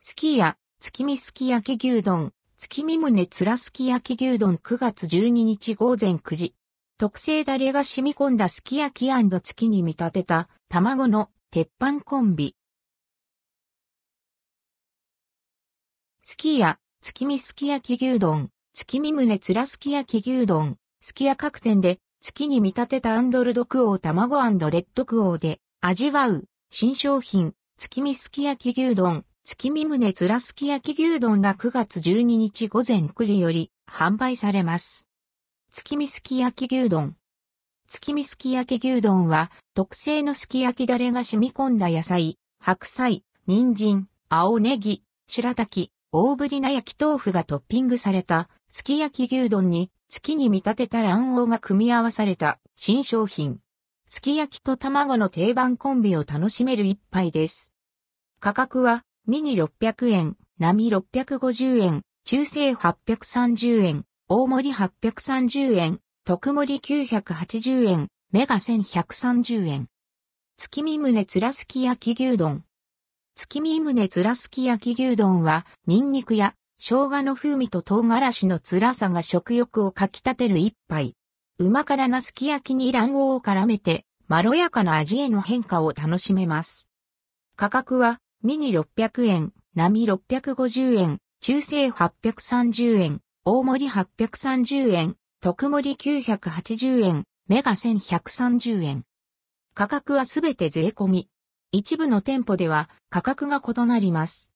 すき家、月見すき焼き牛丼、月見胸つらすき焼き牛丼9月12日午前9時。特製ダレが染み込んだすき焼き月に見立てた卵の鉄板コンビ。すき家、月見すき焼き牛丼、月見胸つらすき焼き牛丼、すき家各店で月に見立てたアンドルドクオー卵レッドクオーで味わう新商品、月見すき焼き牛丼、月見胸つらすき焼き牛丼が9月12日午前9時より販売されます。月見すき焼き牛丼。月見すき焼き牛丼は特製のすき焼きだれが染み込んだ野菜、白菜、人参、青ネギ、白滝、大ぶりな焼き豆腐がトッピングされたすき焼き牛丼に月に見立てた卵黄が組み合わされた新商品。すき焼きと卵の定番コンビを楽しめる一杯です。価格はミニ600円、並650円、中性830円、大盛り830円、特盛り980円、メガ1130円。月見胸つらすき焼き牛丼。月見胸つらすき焼き牛丼は、ニンニクや生姜の風味と唐辛子の辛さが食欲をかき立てる一杯。旨辛なすき焼きに卵黄を絡めて、まろやかな味への変化を楽しめます。価格は、ミニ600円、並650円、中性830円、大盛り830円、特盛り980円、メガ1130円。価格はすべて税込み。一部の店舗では価格が異なります。